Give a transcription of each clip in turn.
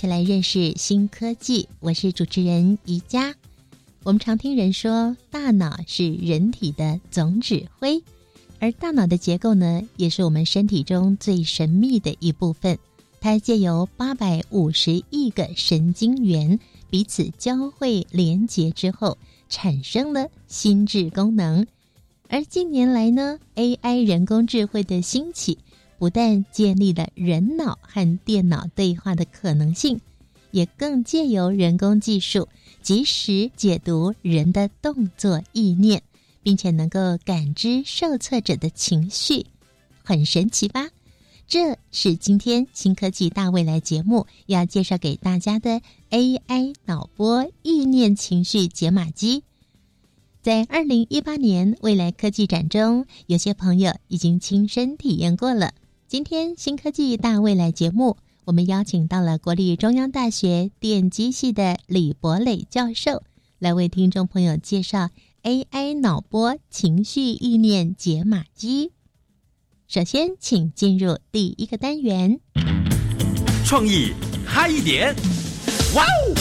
起来认识新科技，我是主持人宜佳。我们常听人说，大脑是人体的总指挥。而大脑的结构呢，也是我们身体中最神秘的一部分。它借由八百五十亿个神经元彼此交汇连接之后，产生了心智功能。而近年来呢，AI 人工智慧的兴起，不但建立了人脑和电脑对话的可能性，也更借由人工技术及时解读人的动作意念。并且能够感知受测者的情绪，很神奇吧？这是今天新科技大未来节目要介绍给大家的 AI 脑波意念情绪解码机。在二零一八年未来科技展中，有些朋友已经亲身体验过了。今天新科技大未来节目，我们邀请到了国立中央大学电机系的李博磊教授，来为听众朋友介绍。AI 脑波情绪意念解码机。首先，请进入第一个单元。创意嗨一点，哇哦！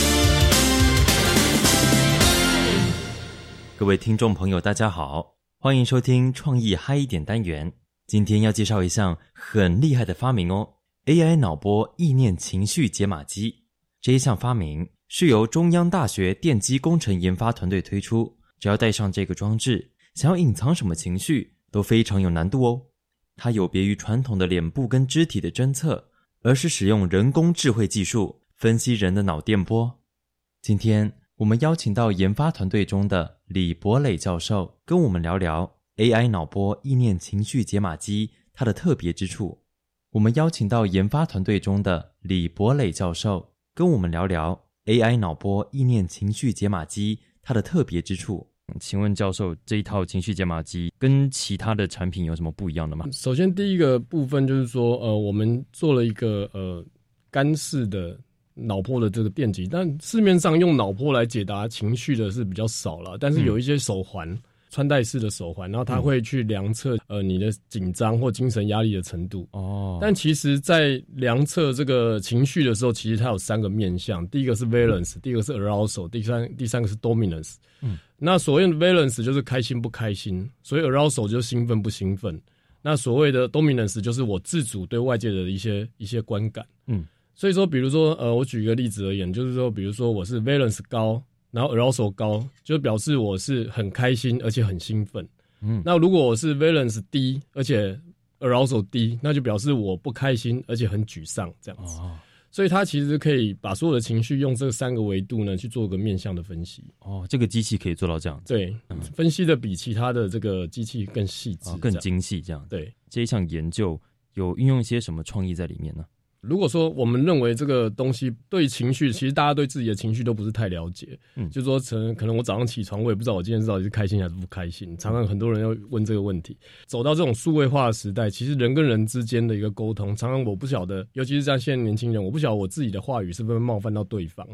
各位听众朋友，大家好，欢迎收听创意嗨一点单元。今天要介绍一项很厉害的发明哦，AI 脑波意念情绪解码机。这一项发明是由中央大学电机工程研发团队推出。只要带上这个装置，想要隐藏什么情绪都非常有难度哦。它有别于传统的脸部跟肢体的侦测，而是使用人工智慧技术分析人的脑电波。今天我们邀请到研发团队中的李博磊教授，跟我们聊聊 AI 脑波意念情绪解码机它的特别之处。我们邀请到研发团队中的李博磊教授，跟我们聊聊 AI 脑波意念情绪解码机它的特别之处。请问教授，这一套情绪解码机跟其他的产品有什么不一样的吗？首先，第一个部分就是说，呃，我们做了一个呃干式的脑波的这个电极，但市面上用脑波来解答情绪的是比较少了，但是有一些手环。穿戴式的手环，然后它会去量测呃你的紧张或精神压力的程度哦。但其实，在量测这个情绪的时候，其实它有三个面向：第一个是 valence，第二个是 arousal，第三第三个是 dominance。嗯，那所谓的 valence 就是开心不开心，所以 arousal 就兴奋不兴奋。那所谓的 dominance 就是我自主对外界的一些一些观感。嗯，所以说，比如说呃，我举一个例子而言，就是说，比如说我是 valence 高。然后 arousal 高，就表示我是很开心而且很兴奋。嗯，那如果我是 valence 低，而且 arousal 低，那就表示我不开心而且很沮丧这样子。哦，所以它其实可以把所有的情绪用这三个维度呢去做个面向的分析。哦，这个机器可以做到这样。对，分析的比其他的这个机器更细致、更精细。这样，对这一项研究有运用一些什么创意在里面呢？如果说我们认为这个东西对情绪，其实大家对自己的情绪都不是太了解，嗯，就说可能可能我早上起床，我也不知道我今天到底是开心还是不开心。常常很多人要问这个问题。走到这种数位化的时代，其实人跟人之间的一个沟通，常常我不晓得，尤其是像现在年轻人，我不晓得我自己的话语是不是冒犯到对方。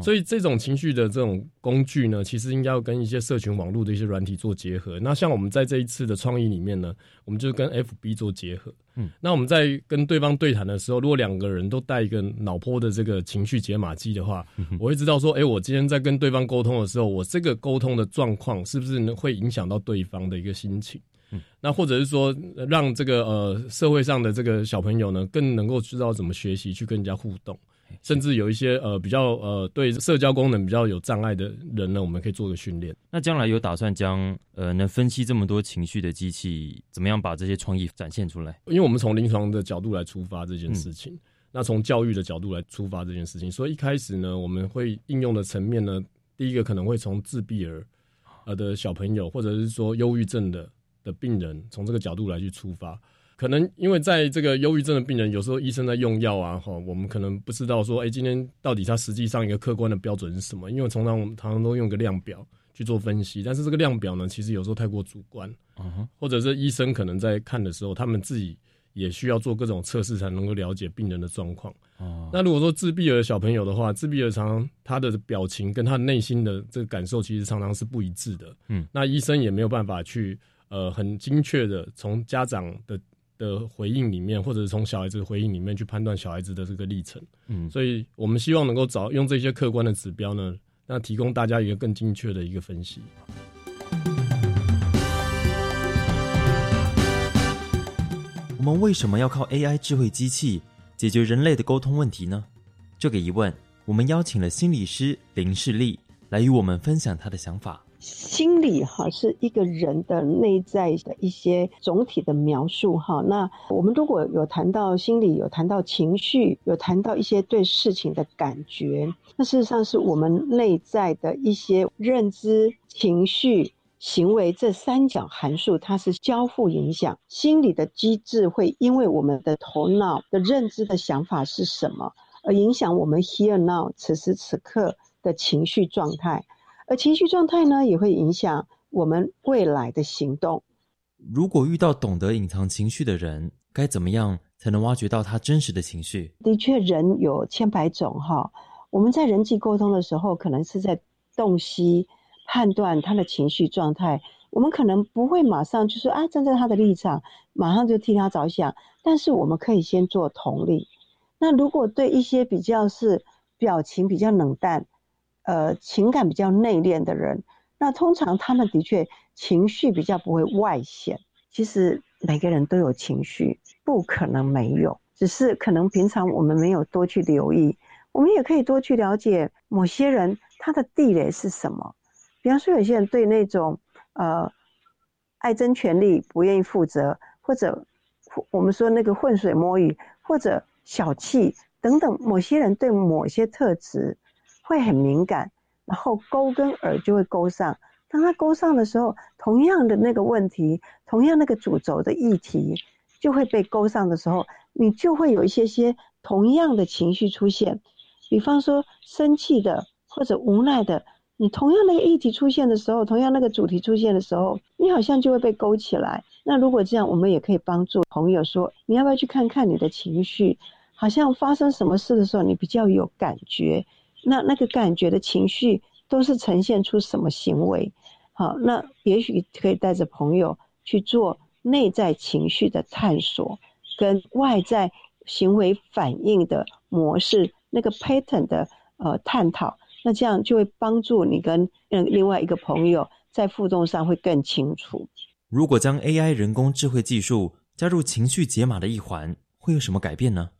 所以这种情绪的这种工具呢，其实应该要跟一些社群网络的一些软体做结合。那像我们在这一次的创意里面呢，我们就跟 FB 做结合。嗯，那我们在跟对方对谈的时候，如果两个人都带一个脑波的这个情绪解码机的话，我会知道说，哎，我今天在跟对方沟通的时候，我这个沟通的状况是不是会影响到对方的一个心情？嗯，那或者是说，让这个呃社会上的这个小朋友呢，更能够知道怎么学习去跟人家互动。甚至有一些呃比较呃对社交功能比较有障碍的人呢，我们可以做个训练。那将来有打算将呃能分析这么多情绪的机器，怎么样把这些创意展现出来？因为我们从临床的角度来出发这件事情，那从教育的角度来出发这件事情，所以一开始呢，我们会应用的层面呢，第一个可能会从自闭儿呃的小朋友，或者是说忧郁症的的病人，从这个角度来去出发。可能因为在这个忧郁症的病人，有时候医生在用药啊，哈，我们可能不知道说，哎，今天到底他实际上一个客观的标准是什么？因为通常我们常常都用个量表去做分析，但是这个量表呢，其实有时候太过主观，嗯或者是医生可能在看的时候，他们自己也需要做各种测试才能够了解病人的状况。哦，那如果说自闭儿小朋友的话，自闭儿常常他的表情跟他内心的这个感受其实常常是不一致的。嗯，那医生也没有办法去呃很精确的从家长的。的回应里面，或者是从小孩子的回应里面去判断小孩子的这个历程，嗯，所以我们希望能够找用这些客观的指标呢，那提供大家一个更精确的一个分析。我们为什么要靠 AI 智慧机器解决人类的沟通问题呢？这个疑问，我们邀请了心理师林世丽来与我们分享他的想法。心理哈是一个人的内在的一些总体的描述哈。那我们如果有谈到心理，有谈到情绪，有谈到一些对事情的感觉，那事实上是我们内在的一些认知、情绪、行为这三角函数，它是交互影响。心理的机制会因为我们的头脑的认知的想法是什么，而影响我们 here now 此时此刻的情绪状态。而情绪状态呢，也会影响我们未来的行动。如果遇到懂得隐藏情绪的人，该怎么样才能挖掘到他真实的情绪？的确，人有千百种哈。我们在人际沟通的时候，可能是在洞悉、判断他的情绪状态。我们可能不会马上就说啊，站在他的立场，马上就替他着想。但是我们可以先做同理。那如果对一些比较是表情比较冷淡。呃，情感比较内敛的人，那通常他们的确情绪比较不会外显。其实每个人都有情绪，不可能没有，只是可能平常我们没有多去留意。我们也可以多去了解某些人他的地雷是什么。比方说，有些人对那种呃爱争权力、不愿意负责，或者我们说那个浑水摸鱼，或者小气等等，某些人对某些特质。会很敏感，然后勾跟耳就会勾上。当他勾上的时候，同样的那个问题，同样那个主轴的议题，就会被勾上的时候，你就会有一些些同样的情绪出现。比方说生气的或者无奈的，你同样那个议题出现的时候，同样那个主题出现的时候，你好像就会被勾起来。那如果这样，我们也可以帮助朋友说，你要不要去看看你的情绪？好像发生什么事的时候，你比较有感觉。那那个感觉的情绪都是呈现出什么行为？好，那也许可以带着朋友去做内在情绪的探索，跟外在行为反应的模式那个 pattern 的呃探讨。那这样就会帮助你跟嗯另外一个朋友在互动上会更清楚。如果将 AI 人工智慧技术加入情绪解码的一环，会有什么改变呢？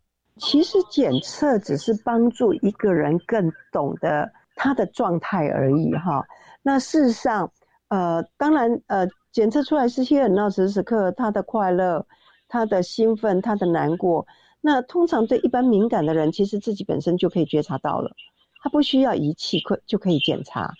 其实检测只是帮助一个人更懂得他的状态而已，哈。那事实上，呃，当然，呃，检测出来是些很闹时时刻他的快乐、他的兴奋、他的难过。那通常对一般敏感的人，其实自己本身就可以觉察到了，他不需要仪器可就可以检查。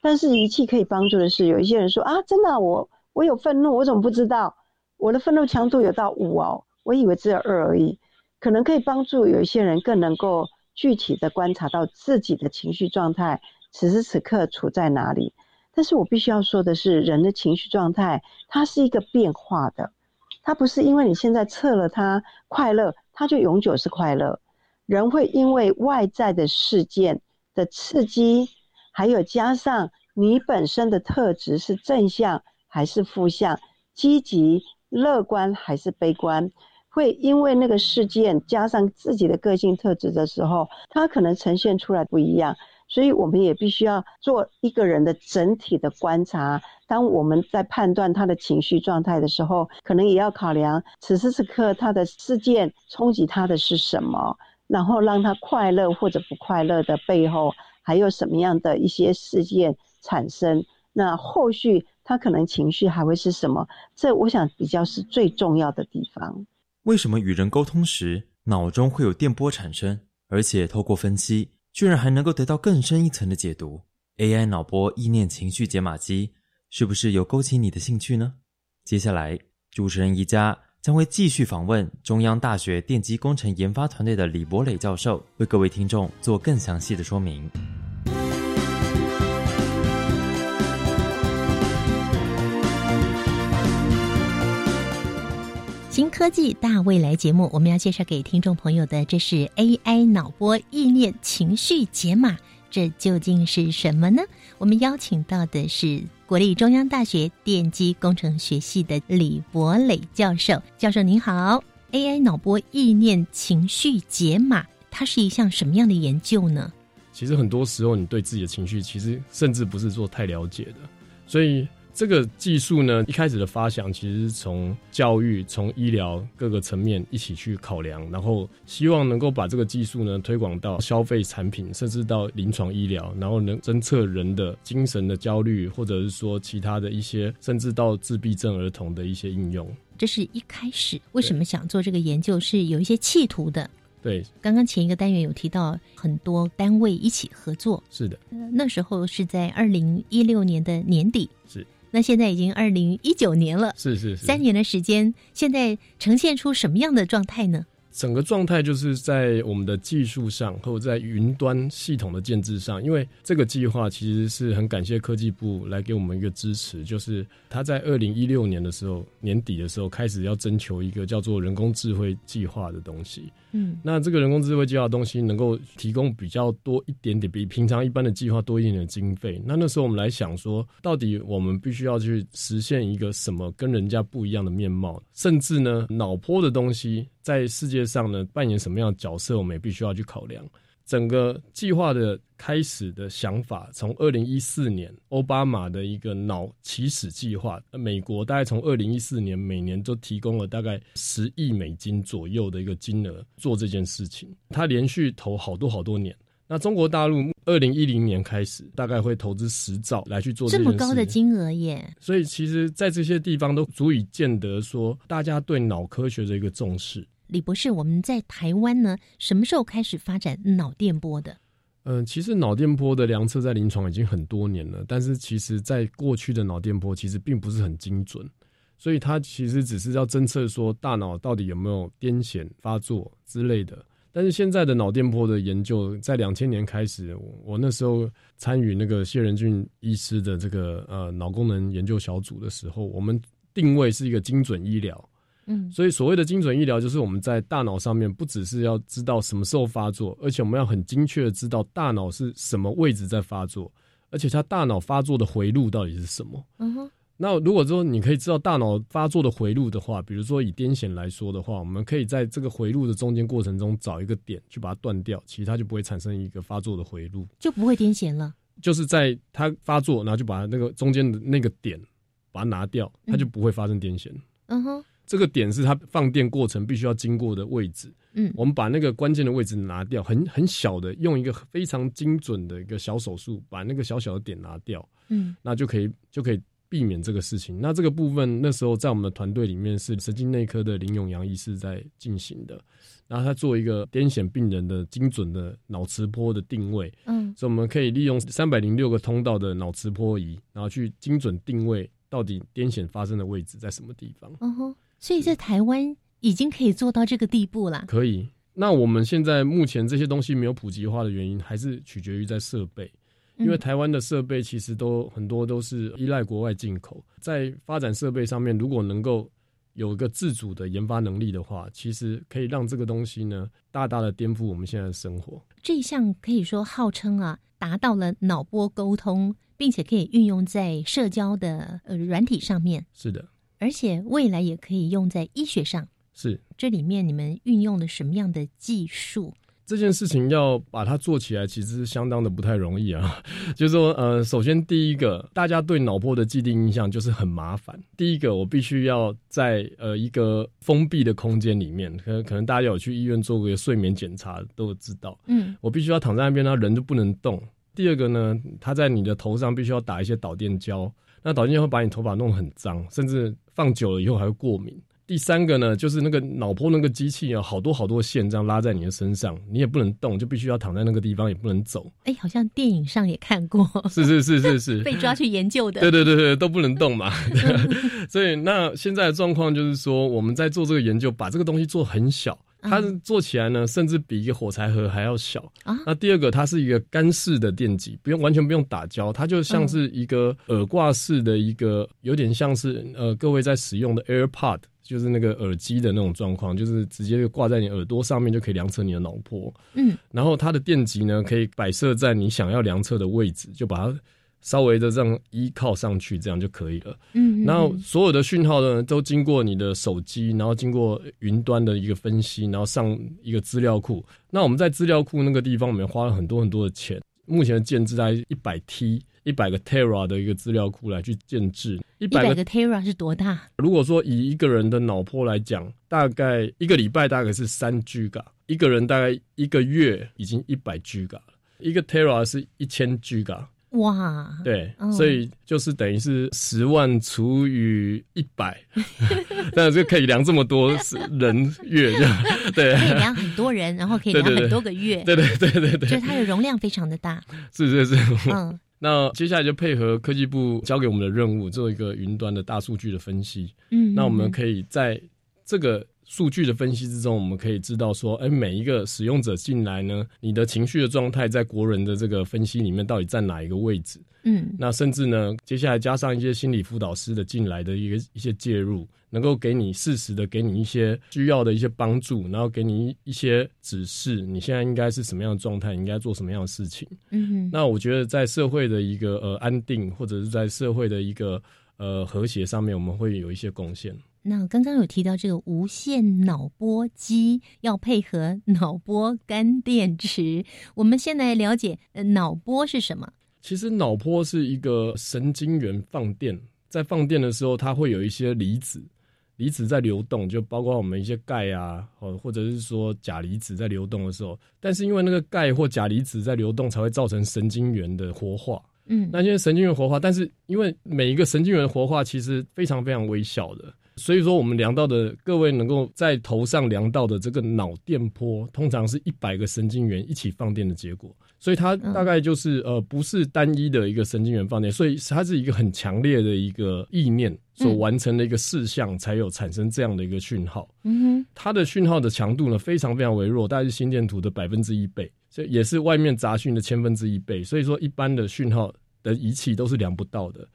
但是仪器可以帮助的是，有一些人说啊，真的，我我有愤怒，我怎么不知道？我的愤怒强度有到五哦，我以为只有二而已。可能可以帮助有一些人更能够具体的观察到自己的情绪状态，此时此刻处在哪里。但是我必须要说的是，人的情绪状态它是一个变化的，它不是因为你现在测了它快乐，它就永久是快乐。人会因为外在的事件的刺激，还有加上你本身的特质是正向还是负向，积极、乐观还是悲观。会因为那个事件加上自己的个性特质的时候，他可能呈现出来不一样，所以我们也必须要做一个人的整体的观察。当我们在判断他的情绪状态的时候，可能也要考量此时此刻他的事件冲击他的是什么，然后让他快乐或者不快乐的背后还有什么样的一些事件产生。那后续他可能情绪还会是什么？这我想比较是最重要的地方。为什么与人沟通时脑中会有电波产生，而且透过分析，居然还能够得到更深一层的解读？AI 脑波意念情绪解码机是不是有勾起你的兴趣呢？接下来，主持人宜家将会继续访问中央大学电机工程研发团队的李博磊教授，为各位听众做更详细的说明。新科技大未来节目，我们要介绍给听众朋友的，这是 AI 脑波意念情绪解码，这究竟是什么呢？我们邀请到的是国立中央大学电机工程学系的李博磊教授。教授您好，AI 脑波意念情绪解码，它是一项什么样的研究呢？其实很多时候，你对自己的情绪，其实甚至不是做太了解的，所以。这个技术呢，一开始的发想其实是从教育、从医疗各个层面一起去考量，然后希望能够把这个技术呢推广到消费产品，甚至到临床医疗，然后能侦测人的精神的焦虑，或者是说其他的一些，甚至到自闭症儿童的一些应用。这是一开始为什么想做这个研究，是有一些企图的。对，刚刚前一个单元有提到很多单位一起合作。是的，那时候是在二零一六年的年底。是。那现在已经二零一九年了，是是是，三年的时间，现在呈现出什么样的状态呢？整个状态就是在我们的技术上，或者在云端系统的建制上，因为这个计划其实是很感谢科技部来给我们一个支持，就是他在二零一六年的时候年底的时候开始要征求一个叫做人工智慧计划的东西。嗯，那这个人工智慧计划的东西能够提供比较多一点点，比平常一般的计划多一点的经费。那那时候我们来想说，到底我们必须要去实现一个什么跟人家不一样的面貌，甚至呢，脑波的东西在世界上呢扮演什么样的角色，我们也必须要去考量。整个计划的开始的想法，从二零一四年奥巴马的一个脑起始计划，美国大概从二零一四年每年都提供了大概十亿美金左右的一个金额做这件事情，他连续投好多好多年。那中国大陆二零一零年开始，大概会投资十兆来去做这么高的金额耶。所以其实，在这些地方都足以见得说，大家对脑科学的一个重视。李博士，我们在台湾呢，什么时候开始发展脑电波的？嗯，其实脑电波的量测在临床已经很多年了，但是其实在过去的脑电波其实并不是很精准，所以它其实只是要侦测说大脑到底有没有癫痫发作之类的。但是现在的脑电波的研究，在两千年开始，我那时候参与那个谢仁俊医师的这个呃脑功能研究小组的时候，我们定位是一个精准医疗。嗯，所以所谓的精准医疗，就是我们在大脑上面不只是要知道什么时候发作，而且我们要很精确的知道大脑是什么位置在发作，而且它大脑发作的回路到底是什么。嗯哼。那如果说你可以知道大脑发作的回路的话，比如说以癫痫来说的话，我们可以在这个回路的中间过程中找一个点去把它断掉，其实它就不会产生一个发作的回路，就不会癫痫了。就是在它发作，然后就把那个中间的那个点把它拿掉，它就不会发生癫痫。嗯哼。这个点是它放电过程必须要经过的位置。嗯，我们把那个关键的位置拿掉，很很小的，用一个非常精准的一个小手术，把那个小小的点拿掉。嗯，那就可以就可以避免这个事情。那这个部分那时候在我们的团队里面是神经内科的林永阳医师在进行的。然后他做一个癫痫病人的精准的脑磁波的定位。嗯，所以我们可以利用三百零六个通道的脑磁波仪，然后去精准定位到底癫痫发生的位置在什么地方。嗯哼。所以在台湾已经可以做到这个地步了。可以。那我们现在目前这些东西没有普及化的原因，还是取决于在设备，因为台湾的设备其实都很多都是依赖国外进口。在发展设备上面，如果能够有一个自主的研发能力的话，其实可以让这个东西呢，大大的颠覆我们现在的生活。这一项可以说号称啊，达到了脑波沟通，并且可以运用在社交的呃软体上面。是的。而且未来也可以用在医学上。是，这里面你们运用了什么样的技术？这件事情要把它做起来，其实是相当的不太容易啊。就是说，呃，首先第一个，大家对脑波的既定印象就是很麻烦。第一个，我必须要在呃一个封闭的空间里面，可可能大家有去医院做过睡眠检查都知道。嗯，我必须要躺在那边，那人就不能动。第二个呢，他在你的头上必须要打一些导电胶。那导电胶会把你头发弄很脏，甚至放久了以后还会过敏。第三个呢，就是那个脑波那个机器啊，好多好多线这样拉在你的身上，你也不能动，就必须要躺在那个地方，也不能走。哎，好像电影上也看过，是是是是是，被抓去研究的。对对对对，都不能动嘛。所以那现在的状况就是说，我们在做这个研究，把这个东西做很小。它做起来呢，甚至比一个火柴盒还要小啊。那第二个，它是一个干式的电极，不用完全不用打胶，它就像是一个耳挂式的一个，有点像是呃各位在使用的 AirPod，就是那个耳机的那种状况，就是直接就挂在你耳朵上面就可以量测你的脑波。嗯，然后它的电极呢，可以摆设在你想要量测的位置，就把它。稍微的这样依靠上去，这样就可以了。嗯，然后所有的讯号呢，都经过你的手机，然后经过云端的一个分析，然后上一个资料库。那我们在资料库那个地方，我们花了很多很多的钱。目前的建制在一百 T、一百个 Tera 的一个资料库来去建制。一百个 Tera 是多大？如果说以一个人的脑波来讲，大概一个礼拜大概是三 G 嘎，一个人大概一个月已经一百 G 嘎了。一个 Tera 是一千 G 嘎。哇，对，所以就是等于是十万除以一百，那就可以量这么多人月，对，可以量很多人，然后可以量很多个月，对对对对对，就它的容量非常的大，是是是，嗯，那接下来就配合科技部交给我们的任务，做一个云端的大数据的分析，嗯，那我们可以在这个。数据的分析之中，我们可以知道说，哎，每一个使用者进来呢，你的情绪的状态在国人的这个分析里面到底占哪一个位置？嗯，那甚至呢，接下来加上一些心理辅导师的进来的一个一些介入，能够给你适时的给你一些需要的一些帮助，然后给你一些指示，你现在应该是什么样的状态，应该做什么样的事情？嗯，那我觉得在社会的一个呃安定，或者是在社会的一个呃和谐上面，我们会有一些贡献。那刚刚有提到这个无线脑波机要配合脑波干电池，我们先来了解呃脑波是什么？其实脑波是一个神经元放电，在放电的时候，它会有一些离子，离子在流动，就包括我们一些钙啊，或或者是说钾离子在流动的时候，但是因为那个钙或钾离子在流动，才会造成神经元的活化。嗯，那现在神经元活化，但是因为每一个神经元活化其实非常非常微小的。所以说，我们量到的各位能够在头上量到的这个脑电波，通常是一百个神经元一起放电的结果。所以它大概就是呃，不是单一的一个神经元放电，所以它是一个很强烈的一个意念所完成的一个事项，才有产生这样的一个讯号。嗯哼，它的讯号的强度呢，非常非常微弱，大概是心电图的百分之一倍，这也是外面杂讯的千分之一倍。所以说，一般的讯号的仪器都是量不到的。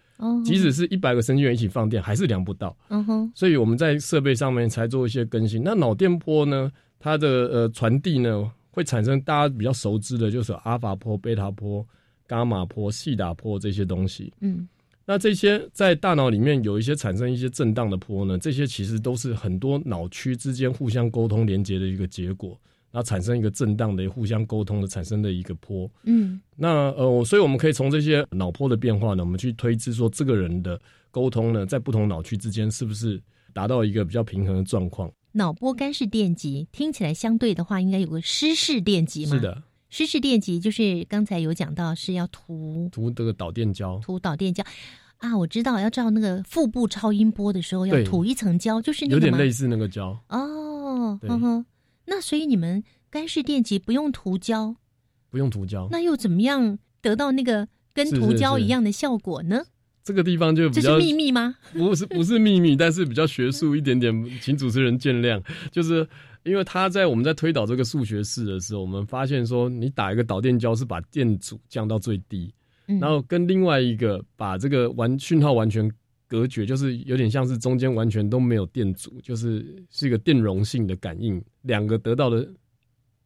即使是一百个神经元一起放电，还是量不到。嗯哼，所以我们在设备上面才做一些更新。那脑电波呢？它的呃传递呢，会产生大家比较熟知的，就是阿法波、贝塔波、伽马波、西达波这些东西。嗯，那这些在大脑里面有一些产生一些震荡的波呢，这些其实都是很多脑区之间互相沟通连接的一个结果。然后产生一个震荡的互相沟通的产生的一个波，嗯，那呃，所以我们可以从这些脑波的变化呢，我们去推知说这个人的沟通呢，在不同脑区之间是不是达到一个比较平衡的状况？脑波干式电极听起来相对的话，应该有个湿式电极吗？是的，湿式电极就是刚才有讲到是要涂涂这个导电胶，涂导电胶。啊，我知道要照那个腹部超音波的时候要涂一层胶，就是有点类似那个胶。哦，呵呵。那所以你们干式电极不用涂胶，不用涂胶，那又怎么样得到那个跟涂胶一样的效果呢？这个地方就这是秘密吗？不是，不是秘密，但是比较学术一点点，请主持人见谅。就是因为他在我们在推导这个数学式的时候，我们发现说，你打一个导电胶是把电阻降到最低，然后跟另外一个把这个完讯号完全。隔绝就是有点像是中间完全都没有电阻，就是是一个电容性的感应，两个得到的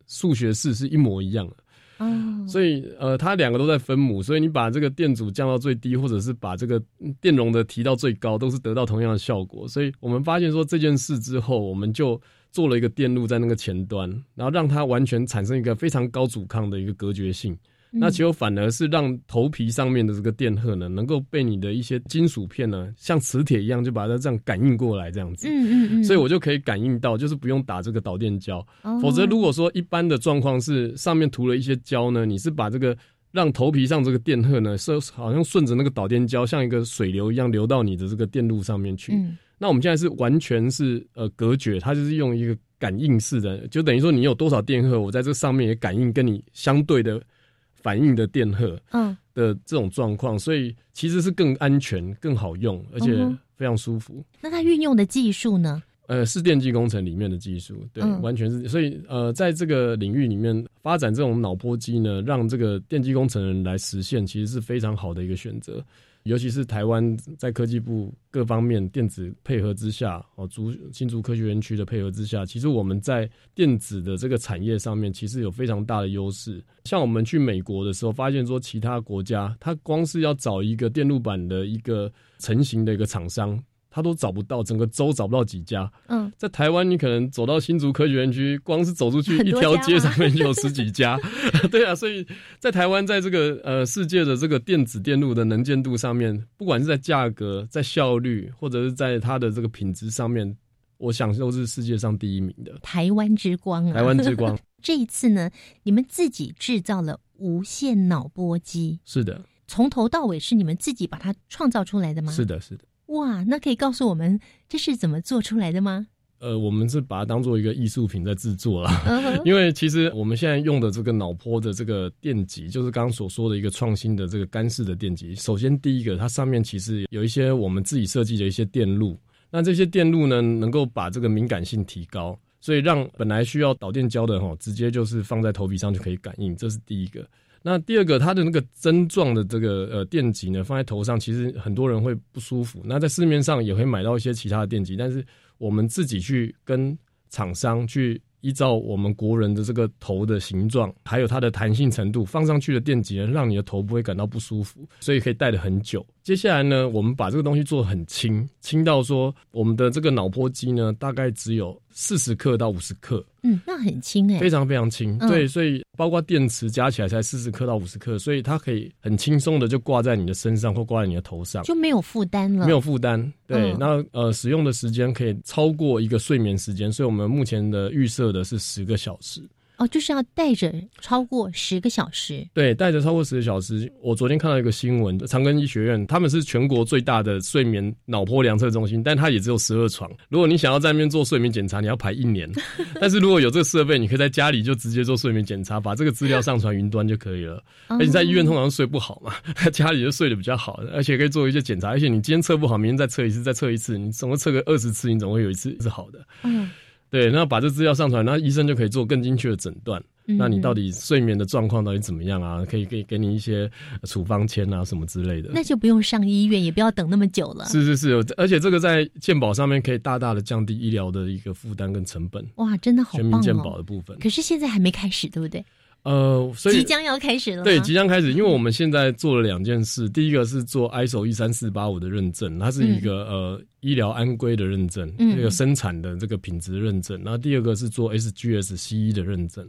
数学式是一模一样的。哦，所以呃，它两个都在分母，所以你把这个电阻降到最低，或者是把这个电容的提到最高，都是得到同样的效果。所以我们发现说这件事之后，我们就做了一个电路在那个前端，然后让它完全产生一个非常高阻抗的一个隔绝性。那结果反而是让头皮上面的这个电荷呢，能够被你的一些金属片呢，像磁铁一样，就把它这样感应过来，这样子。嗯嗯嗯。所以我就可以感应到，就是不用打这个导电胶。否则如果说一般的状况是上面涂了一些胶呢，你是把这个让头皮上这个电荷呢，是好像顺着那个导电胶，像一个水流一样流到你的这个电路上面去。那我们现在是完全是呃隔绝，它就是用一个感应式的，就等于说你有多少电荷，我在这上面也感应跟你相对的反应的电荷，嗯，的这种状况，所以其实是更安全、更好用，而且非常舒服。那它运用的技术呢？呃，是电机工程里面的技术，对，完全是。所以呃，在这个领域里面发展这种脑波机呢，让这个电机工程人来实现，其实是非常好的一个选择。尤其是台湾在科技部各方面电子配合之下，哦，竹新竹科学园区的配合之下，其实我们在电子的这个产业上面，其实有非常大的优势。像我们去美国的时候，发现说其他国家，它光是要找一个电路板的一个成型的一个厂商。他都找不到，整个州找不到几家。嗯，在台湾，你可能走到新竹科学园区，光是走出去一条街上面就有十几家。对啊，所以在台湾，在这个呃世界的这个电子电路的能见度上面，不管是在价格、在效率，或者是在它的这个品质上面，我想都是世界上第一名的。台湾之光啊！台湾之光。这一次呢，你们自己制造了无线脑波机。是的，从头到尾是你们自己把它创造出来的吗？是的，是的。哇，那可以告诉我们这是怎么做出来的吗？呃，我们是把它当做一个艺术品在制作了，因为其实我们现在用的这个脑波的这个电极，就是刚刚所说的一个创新的这个干式的电极。首先，第一个，它上面其实有一些我们自己设计的一些电路，那这些电路呢，能够把这个敏感性提高，所以让本来需要导电胶的哈，直接就是放在头皮上就可以感应，这是第一个。那第二个，它的那个针状的这个呃电极呢，放在头上，其实很多人会不舒服。那在市面上也会买到一些其他的电极，但是我们自己去跟厂商去依照我们国人的这个头的形状，还有它的弹性程度，放上去的电极呢，让你的头不会感到不舒服，所以可以戴的很久。接下来呢，我们把这个东西做很轻，轻到说我们的这个脑波机呢，大概只有四十克到五十克。嗯，那很轻哎，非常非常轻。对，所以包括电池加起来才四十克到五十克，所以它可以很轻松的就挂在你的身上或挂在你的头上，就没有负担了。没有负担。对，那呃，使用的时间可以超过一个睡眠时间，所以我们目前的预设的是十个小时。哦，就是要带着超过十个小时。对，带着超过十个小时。我昨天看到一个新闻，长庚医学院他们是全国最大的睡眠脑波量测中心，但它也只有十二床。如果你想要在那边做睡眠检查，你要排一年。但是如果有这个设备，你可以在家里就直接做睡眠检查，把这个资料上传云端就可以了。而且在医院通常睡不好嘛，家里就睡得比较好，而且可以做一些检查。而且你今天测不好，明天再测一次，再测一次，你总共测个二十次，你总会有一次是好的。嗯。对，那把这资料上传，那医生就可以做更精确的诊断。那你到底睡眠的状况到底怎么样啊？可以给给你一些处方签啊，什么之类的。那就不用上医院，也不要等那么久了。是是是，而且这个在健保上面可以大大的降低医疗的一个负担跟成本。哇，真的好全民健保的部分。可是现在还没开始，对不对？呃，所以即将要开始了。对，即将开始，因为我们现在做了两件事。第一个是做 ISO 一三四八五的认证，它是一个呃医疗安规的认证，这个生产的这个品质认证。然后第二个是做 SGS-CE 的认证。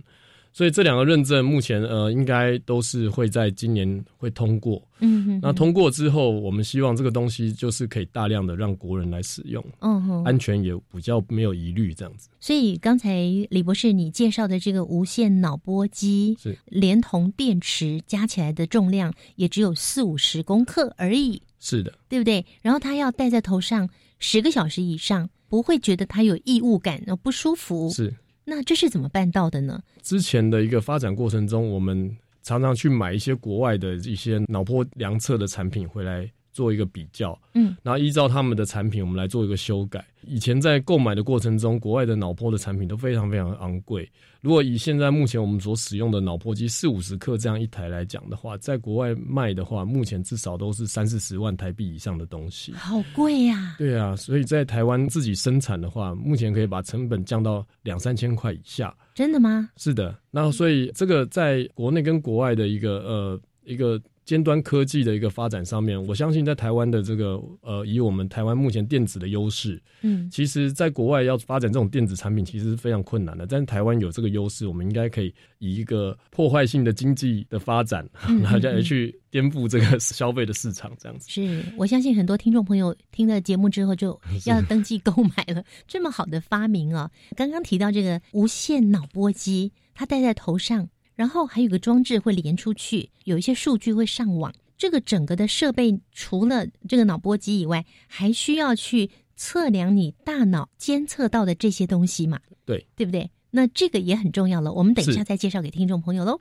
所以这两个认证目前呃应该都是会在今年会通过，嗯哼，那通过之后，我们希望这个东西就是可以大量的让国人来使用，嗯哼，安全也比较没有疑虑这样子。所以刚才李博士你介绍的这个无线脑波机，是。连同电池加起来的重量也只有四五十公克而已，是的，对不对？然后它要戴在头上十个小时以上，不会觉得它有异物感，不舒服，是。那这是怎么办到的呢？之前的一个发展过程中，我们常常去买一些国外的一些脑波量测的产品回来。做一个比较，嗯，然后依照他们的产品，我们来做一个修改。以前在购买的过程中，国外的脑波的产品都非常非常昂贵。如果以现在目前我们所使用的脑波机四五十克这样一台来讲的话，在国外卖的话，目前至少都是三四十万台币以上的东西，好贵呀！对啊，所以在台湾自己生产的话，目前可以把成本降到两三千块以下。真的吗？是的。那所以这个在国内跟国外的一个呃一个。尖端科技的一个发展上面，我相信在台湾的这个呃，以我们台湾目前电子的优势，嗯，其实在国外要发展这种电子产品，其实是非常困难的。但是台湾有这个优势，我们应该可以以一个破坏性的经济的发展，然后再去颠覆这个消费的市场，这样子。是我相信很多听众朋友听了节目之后就要登记购买了。这么好的发明啊！刚刚提到这个无线脑波机，它戴在头上。然后还有个装置会连出去，有一些数据会上网。这个整个的设备除了这个脑波机以外，还需要去测量你大脑监测到的这些东西嘛？对，对不对？那这个也很重要了，我们等一下再介绍给听众朋友喽。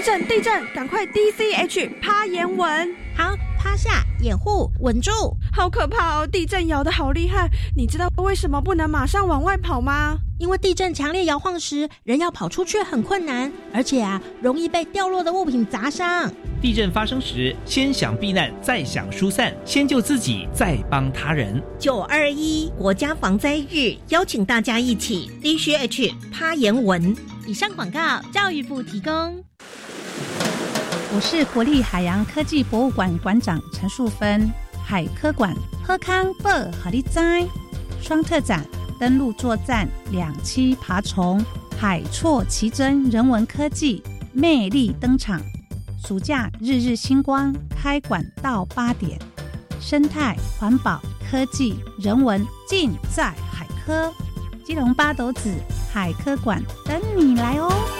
地震！地震！赶快 DCH 趴岩稳！好，趴下，掩护，稳住。好可怕哦！地震摇得好厉害，你知道为什么不能马上往外跑吗？因为地震强烈摇晃时，人要跑出去很困难，而且啊，容易被掉落的物品砸伤。地震发生时，先想避难，再想疏散，先救自己，再帮他人。九二一国家防灾日，邀请大家一起 DCH 趴岩稳。以上广告，教育部提供。我是国立海洋科技博物馆馆长陈淑芬。海科馆喝康贝和利哉双特展，登陆作战两栖爬虫，海错奇珍人文科技魅力登场。暑假日日星光，开馆到八点，生态环保科技人文尽在海科。基隆八斗子海科馆等你来哦。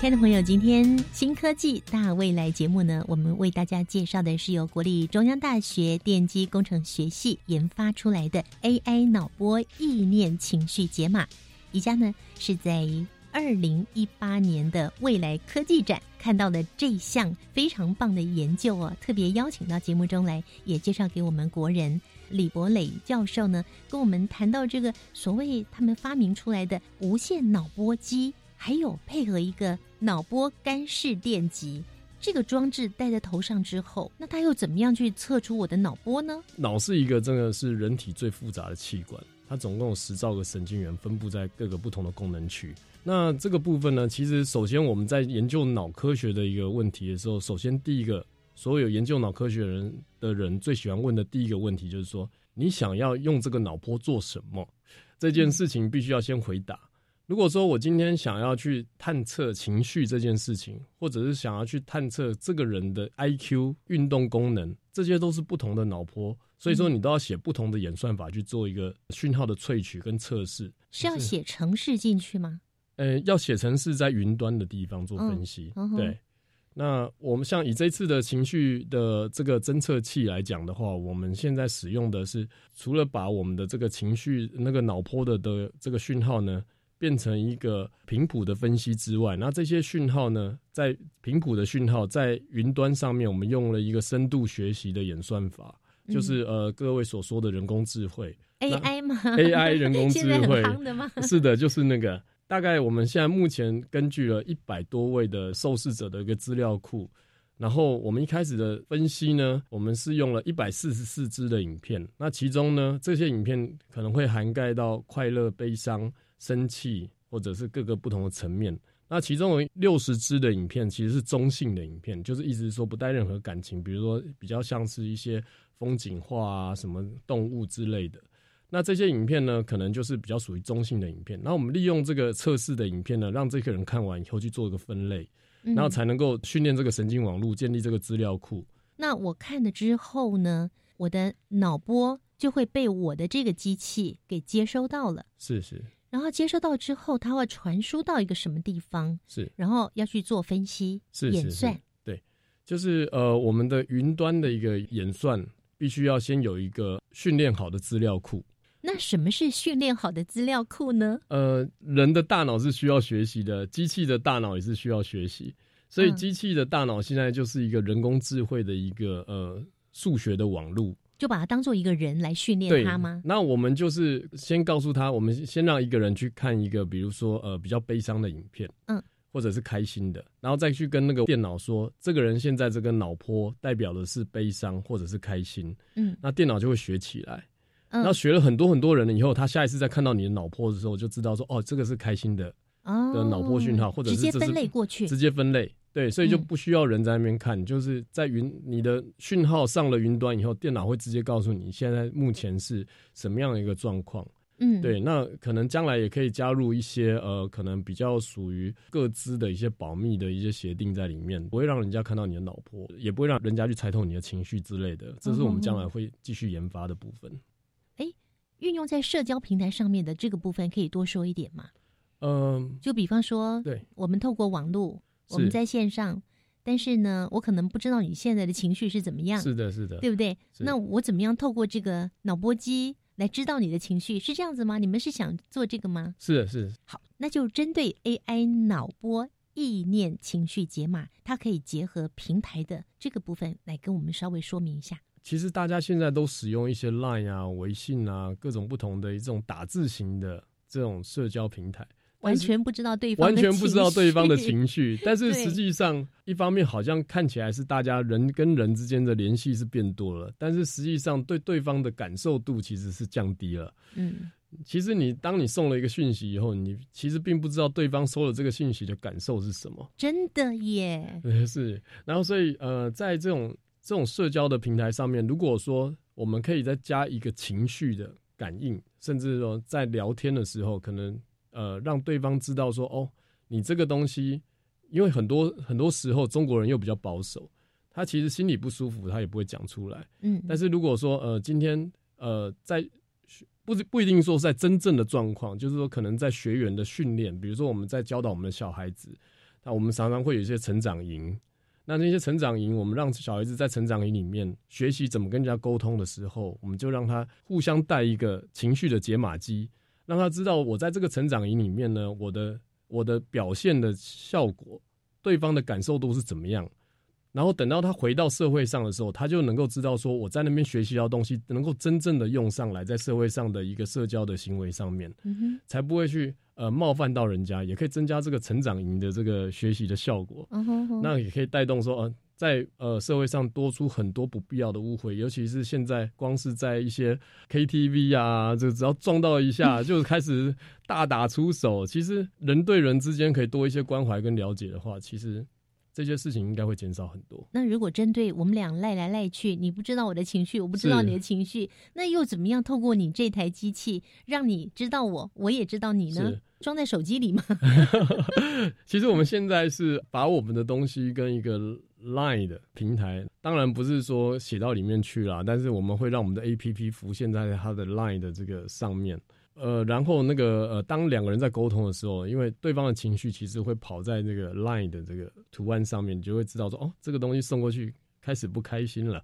亲爱的朋友，今天新科技大未来节目呢，我们为大家介绍的是由国立中央大学电机工程学系研发出来的 AI 脑波意念情绪解码。宜家呢是在二零一八年的未来科技展看到的这项非常棒的研究哦，特别邀请到节目中来，也介绍给我们国人李博磊教授呢，跟我们谈到这个所谓他们发明出来的无线脑波机。还有配合一个脑波干式电极，这个装置戴在头上之后，那它又怎么样去测出我的脑波呢？脑是一个真的是人体最复杂的器官，它总共有十兆个神经元分布在各个不同的功能区。那这个部分呢，其实首先我们在研究脑科学的一个问题的时候，首先第一个，所有研究脑科学人的人最喜欢问的第一个问题就是说，你想要用这个脑波做什么？这件事情必须要先回答。如果说我今天想要去探测情绪这件事情，或者是想要去探测这个人的 I Q、运动功能，这些都是不同的脑波，所以说你都要写不同的演算法去做一个讯号的萃取跟测试。是要写程式进去吗？呃，要写程式在云端的地方做分析。嗯、对，那我们像以这次的情绪的这个侦测器来讲的话，我们现在使用的是除了把我们的这个情绪那个脑波的的这个讯号呢。变成一个频谱的分析之外，那这些讯号呢，在频谱的讯号在云端上面，我们用了一个深度学习的演算法，嗯、就是呃各位所说的人工智慧 AI 吗？AI 人工智慧？是的，就是那个。大概我们现在目前根据了一百多位的受试者的一个资料库，然后我们一开始的分析呢，我们是用了一百四十四支的影片，那其中呢，这些影片可能会涵盖到快乐、悲伤。生气，或者是各个不同的层面。那其中有六十支的影片其实是中性的影片，就是意思是说不带任何感情，比如说比较像是一些风景画啊、什么动物之类的。那这些影片呢，可能就是比较属于中性的影片。那我们利用这个测试的影片呢，让这个人看完以后去做一个分类，然后才能够训练这个神经网络，建立这个资料库。那我看了之后呢，我的脑波就会被我的这个机器给接收到了。是是。然后接收到之后，它会传输到一个什么地方？是，然后要去做分析、是演算。对，就是呃，我们的云端的一个演算，必须要先有一个训练好的资料库。那什么是训练好的资料库呢？呃，人的大脑是需要学习的，机器的大脑也是需要学习，所以机器的大脑现在就是一个人工智慧的一个呃数学的网络。就把它当做一个人来训练他吗？那我们就是先告诉他，我们先让一个人去看一个，比如说呃比较悲伤的影片，嗯，或者是开心的，然后再去跟那个电脑说，这个人现在这个脑波代表的是悲伤或者是开心，嗯，那电脑就会学起来。然后学了很多很多人了以后，他下一次再看到你的脑波的时候，就知道说，哦，这个是开心的的脑波讯号，或者是直接分类过去，直接分类。对，所以就不需要人在那边看，就是在云你的讯号上了云端以后，电脑会直接告诉你现在目前是什么样的一个状况。嗯，对，那可能将来也可以加入一些呃，可能比较属于各自的一些保密的一些协定在里面，不会让人家看到你的脑波，也不会让人家去猜透你的情绪之类的。这是我们将来会继续研发的部分。哎，运用在社交平台上面的这个部分，可以多说一点吗？嗯，就比方说，对，我们透过网络。我们在线上，但是呢，我可能不知道你现在的情绪是怎么样。是的，是的，对不对？那我怎么样透过这个脑波机来知道你的情绪？是这样子吗？你们是想做这个吗？是的，是。好，那就针对 AI 脑波意念情绪解码，它可以结合平台的这个部分来跟我们稍微说明一下。其实大家现在都使用一些 Line 啊、微信啊各种不同的一种打字型的这种社交平台。完全不知道对方完全不知道对方的情绪，但是实际上，一方面好像看起来是大家人跟人之间的联系是变多了，但是实际上对对方的感受度其实是降低了。嗯，其实你当你送了一个讯息以后，你其实并不知道对方收了这个讯息的感受是什么。真的耶，是。然后所以呃，在这种这种社交的平台上面，如果说我们可以再加一个情绪的感应，甚至说在聊天的时候可能。呃，让对方知道说，哦，你这个东西，因为很多很多时候中国人又比较保守，他其实心里不舒服，他也不会讲出来。嗯，但是如果说，呃，今天，呃，在不不一定说在真正的状况，就是说可能在学员的训练，比如说我们在教导我们的小孩子，那我们常常会有一些成长营，那那些成长营，我们让小孩子在成长营里面学习怎么跟人家沟通的时候，我们就让他互相带一个情绪的解码机。让他知道，我在这个成长营里面呢，我的我的表现的效果，对方的感受度是怎么样。然后等到他回到社会上的时候，他就能够知道说，我在那边学习到东西，能够真正的用上来，在社会上的一个社交的行为上面，才不会去呃冒犯到人家，也可以增加这个成长营的这个学习的效果。那也可以带动说，呃。在呃社会上多出很多不必要的误会，尤其是现在光是在一些 KTV 啊，就只要撞到一下 就开始大打出手。其实人对人之间可以多一些关怀跟了解的话，其实这些事情应该会减少很多。那如果针对我们俩赖来赖去，你不知道我的情绪，我不知道你的情绪，那又怎么样透过你这台机器让你知道我，我也知道你呢？装在手机里吗？其实我们现在是把我们的东西跟一个 Line 的平台，当然不是说写到里面去啦，但是我们会让我们的 APP 浮现在它的 Line 的这个上面。呃，然后那个呃，当两个人在沟通的时候，因为对方的情绪其实会跑在那个 Line 的这个图案上面，你就会知道说，哦，这个东西送过去开始不开心了，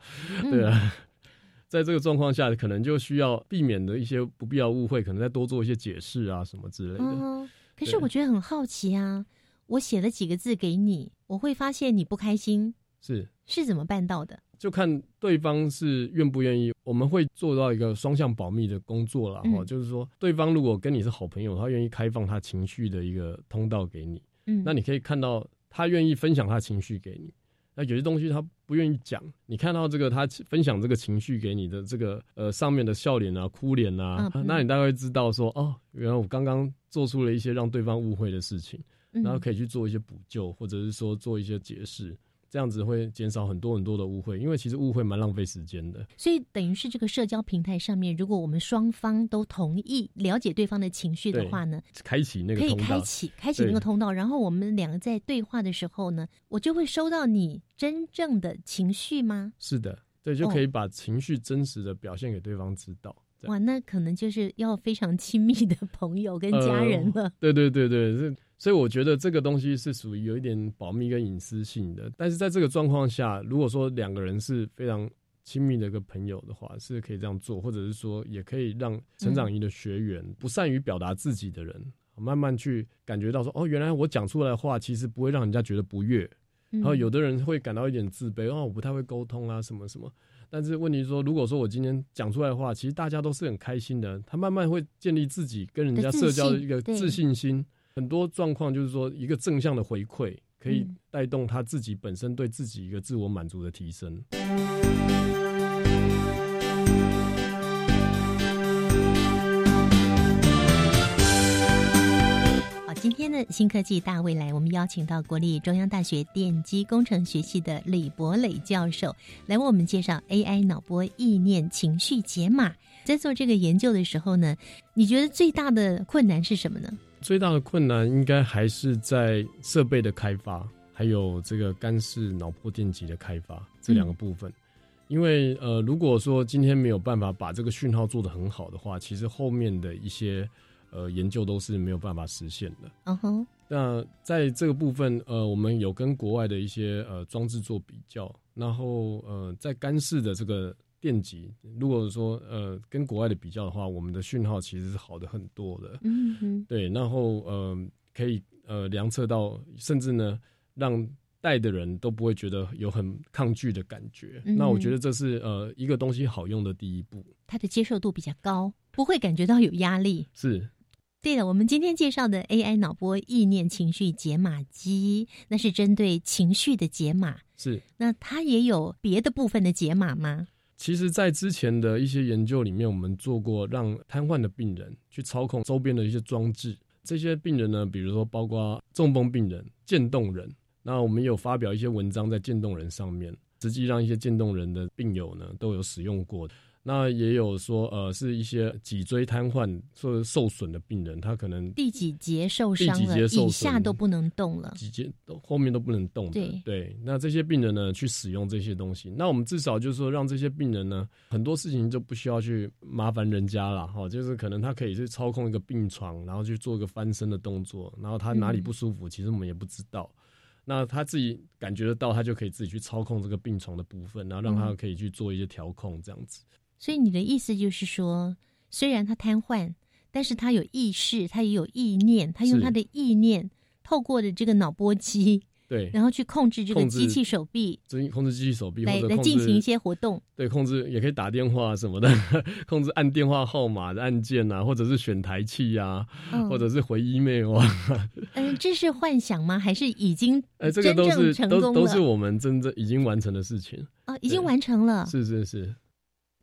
对啊。在这个状况下，可能就需要避免的一些不必要误会，可能再多做一些解释啊，什么之类的。可是我觉得很好奇啊，我写了几个字给你，我会发现你不开心，是是怎么办到的？就看对方是愿不愿意。我们会做到一个双向保密的工作啦哈，就是说，对方如果跟你是好朋友，他愿意开放他情绪的一个通道给你，嗯，那你可以看到他愿意分享他情绪给你。那有些东西他不愿意讲，你看到这个他分享这个情绪给你的这个呃上面的笑脸啊、哭脸啊，那你大概知道说哦，原来我刚刚做出了一些让对方误会的事情，然后可以去做一些补救，或者是说做一些解释。这样子会减少很多很多的误会，因为其实误会蛮浪费时间的。所以等于是这个社交平台上面，如果我们双方都同意了解对方的情绪的话呢，开启那个可以开启开启那个通道，然后我们两个在对话的时候呢，我就会收到你真正的情绪吗？是的，对，就可以把情绪真实的表现给对方知道。哇，那可能就是要非常亲密的朋友跟家人了。对对对对，这所以我觉得这个东西是属于有一点保密跟隐私性的。但是在这个状况下，如果说两个人是非常亲密的一个朋友的话，是可以这样做，或者是说也可以让成长营的学员不善于表达自己的人，慢慢去感觉到说，哦，原来我讲出来的话其实不会让人家觉得不悦。然后有的人会感到一点自卑，哦，我不太会沟通啊，什么什么。但是问题是说，如果说我今天讲出来的话，其实大家都是很开心的。他慢慢会建立自己跟人家社交的一个自信心。很多状况就是说，一个正向的回馈可以带动他自己本身对自己一个自我满足的提升。今天的新科技大未来，我们邀请到国立中央大学电机工程学系的李博磊教授来为我们介绍 AI 脑波意念情绪解码。在做这个研究的时候呢，你觉得最大的困难是什么呢？最大的困难应该还是在设备的开发，还有这个干式脑波电极的开发这两个部分。因为呃，如果说今天没有办法把这个讯号做得很好的话，其实后面的一些。呃，研究都是没有办法实现的。嗯哼。那在这个部分，呃，我们有跟国外的一些呃装置做比较，然后呃，在干式的这个电极，如果说呃跟国外的比较的话，我们的讯号其实是好的很多的。嗯哼。对，然后呃，可以呃量测到，甚至呢，让戴的人都不会觉得有很抗拒的感觉。那我觉得这是呃一个东西好用的第一步。它的接受度比较高，不会感觉到有压力。是。对的，我们今天介绍的 AI 脑波意念情绪解码机，那是针对情绪的解码。是，那它也有别的部分的解码吗？其实，在之前的一些研究里面，我们做过让瘫痪的病人去操控周边的一些装置。这些病人呢，比如说包括中风病人、渐冻人，那我们有发表一些文章在渐冻人上面，实际让一些渐冻人的病友呢都有使用过的。那也有说，呃，是一些脊椎瘫痪或者受损的病人，他可能第几节受伤了，以下都不能动了，几节后面都不能动。对。对，那这些病人呢，去使用这些东西，那我们至少就是说，让这些病人呢，很多事情就不需要去麻烦人家了，哈，就是可能他可以去操控一个病床，然后去做一个翻身的动作，然后他哪里不舒服，其实我们也不知道，那他自己感觉得到，他就可以自己去操控这个病床的部分，然后让他可以去做一些调控，这样子。所以你的意思就是说，虽然他瘫痪，但是他有意识，他也有意念，他用他的意念透过的这个脑波机，对，然后去控制这个机器手臂，控制机器手臂，来来进行一些活动，对，控制也可以打电话什么的，控制按电话号码的按键啊，或者是选台器啊，或者是回 email 啊。嗯，这是幻想吗？还是已经？哎，这个都是都都是我们真正已经完成的事情啊，已经完成了，是是是。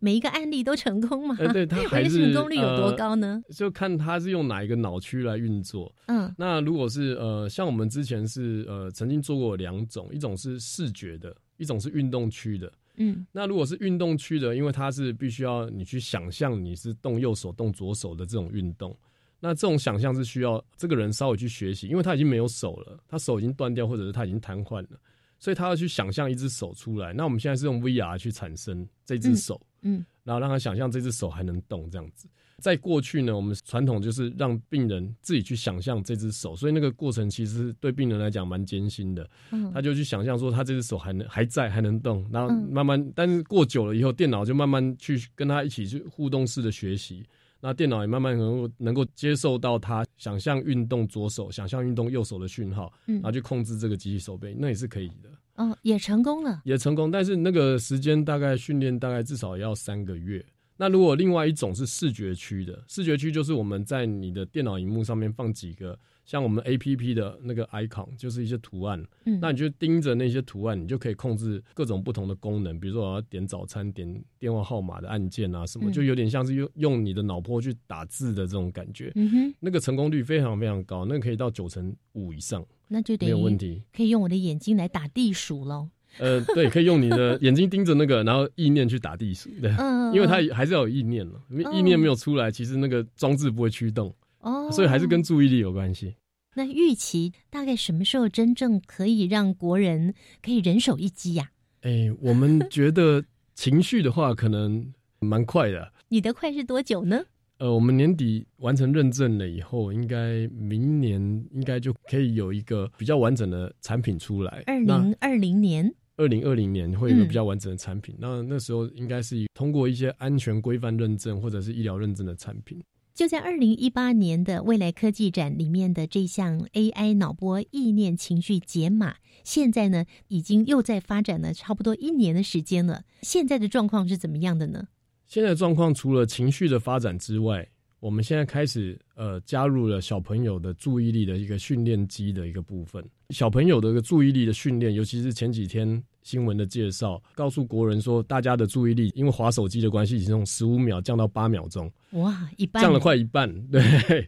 每一个案例都成功吗？哎，对，它还是成功率有多高呢？就看他是用哪一个脑区来运作。嗯，那如果是呃，像我们之前是呃，曾经做过两种，一种是视觉的，一种是运动区的。嗯，那如果是运动区的，因为它是必须要你去想象你是动右手、动左手的这种运动，那这种想象是需要这个人稍微去学习，因为他已经没有手了，他手已经断掉，或者是他已经瘫痪了，所以他要去想象一只手出来。那我们现在是用 VR 去产生这只手。嗯，然后让他想象这只手还能动这样子。在过去呢，我们传统就是让病人自己去想象这只手，所以那个过程其实对病人来讲蛮艰辛的。嗯，他就去想象说他这只手还能还在还能动，然后慢慢，但是过久了以后，电脑就慢慢去跟他一起去互动式的学习。那电脑也慢慢能够能够接受到它想象运动左手、想象运动右手的讯号，嗯，然后去控制这个机器手背，那也是可以的。哦，也成功了，也成功，但是那个时间大概训练大概至少要三个月。那如果另外一种是视觉区的，视觉区就是我们在你的电脑荧幕上面放几个。像我们 A P P 的那个 icon 就是一些图案，嗯，那你就盯着那些图案，你就可以控制各种不同的功能，比如说我要点早餐、点电话号码的按键啊，什么，就有点像是用用你的脑波去打字的这种感觉，嗯哼，那个成功率非常非常高，那个可以到九成五以上，那就没有问题，可以用我的眼睛来打地鼠喽。呃，对，可以用你的眼睛盯着那个，然后意念去打地鼠，对，嗯，因为它还是要有意念了，意念没有出来，其实那个装置不会驱动，哦，所以还是跟注意力有关系。那预期大概什么时候真正可以让国人可以人手一机呀？哎，我们觉得情绪的话，可能蛮快的。你的快是多久呢？呃，我们年底完成认证了以后，应该明年应该就可以有一个比较完整的产品出来。二零二零年，二零二零年会有一个比较完整的产品。那那时候应该是通过一些安全规范认证或者是医疗认证的产品。就在二零一八年的未来科技展里面的这项 AI 脑波意念情绪解码，现在呢已经又在发展了差不多一年的时间了。现在的状况是怎么样的呢？现在状况除了情绪的发展之外，我们现在开始呃加入了小朋友的注意力的一个训练机的一个部分。小朋友的一个注意力的训练，尤其是前几天新闻的介绍，告诉国人说，大家的注意力因为滑手机的关系，已经从十五秒降到八秒钟。哇，一半降了快一半，对。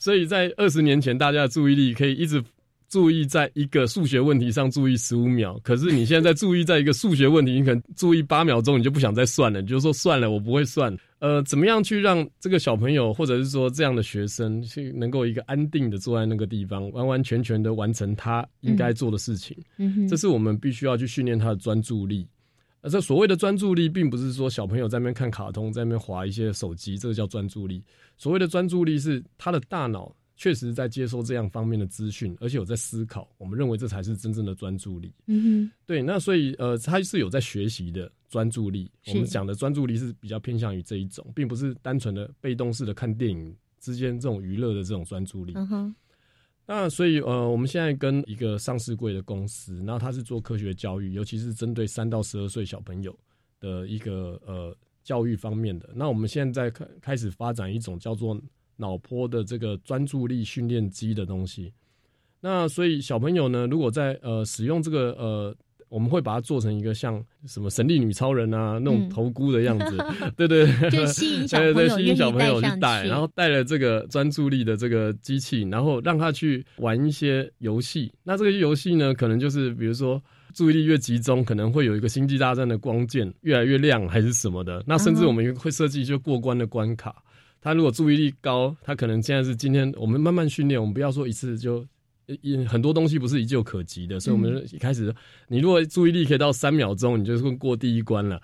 所以在二十年前，大家的注意力可以一直注意在一个数学问题上注意十五秒，可是你现在在注意在一个数学问题，你可能注意八秒钟，你就不想再算了，你就说算了，我不会算。呃，怎么样去让这个小朋友，或者是说这样的学生，去能够一个安定的坐在那个地方，完完全全的完成他应该做的事情？嗯，这是我们必须要去训练他的专注力。而这所谓的专注力，并不是说小朋友在那边看卡通，在那边划一些手机，这个叫专注力。所谓的专注力，是他的大脑确实在接收这样方面的资讯，而且有在思考。我们认为这才是真正的专注力。嗯哼，对。那所以，呃，他是有在学习的专注力。我们讲的专注力是比较偏向于这一种，并不是单纯的被动式的看电影之间这种娱乐的这种专注力。嗯哼。那所以呃，我们现在跟一个上市柜的公司，然后他是做科学教育，尤其是针对三到十二岁小朋友的一个呃教育方面的。那我们现在开开始发展一种叫做脑波的这个专注力训练机的东西。那所以小朋友呢，如果在呃使用这个呃。我们会把它做成一个像什么神力女超人啊那种头箍的样子，对对对，就吸引小朋友，对吸引小朋友去戴，然后带了这个专注力的这个机器，然后让他去玩一些游戏。那这个游戏呢，可能就是比如说注意力越集中，可能会有一个星际大战的光剑越来越亮，还是什么的。那甚至我们会设计一些过关的关卡。他如果注意力高，他可能现在是今天我们慢慢训练，我们不要说一次就。很多东西不是一就可及的，所以我们一开始，你如果注意力可以到三秒钟，你就会过第一关了；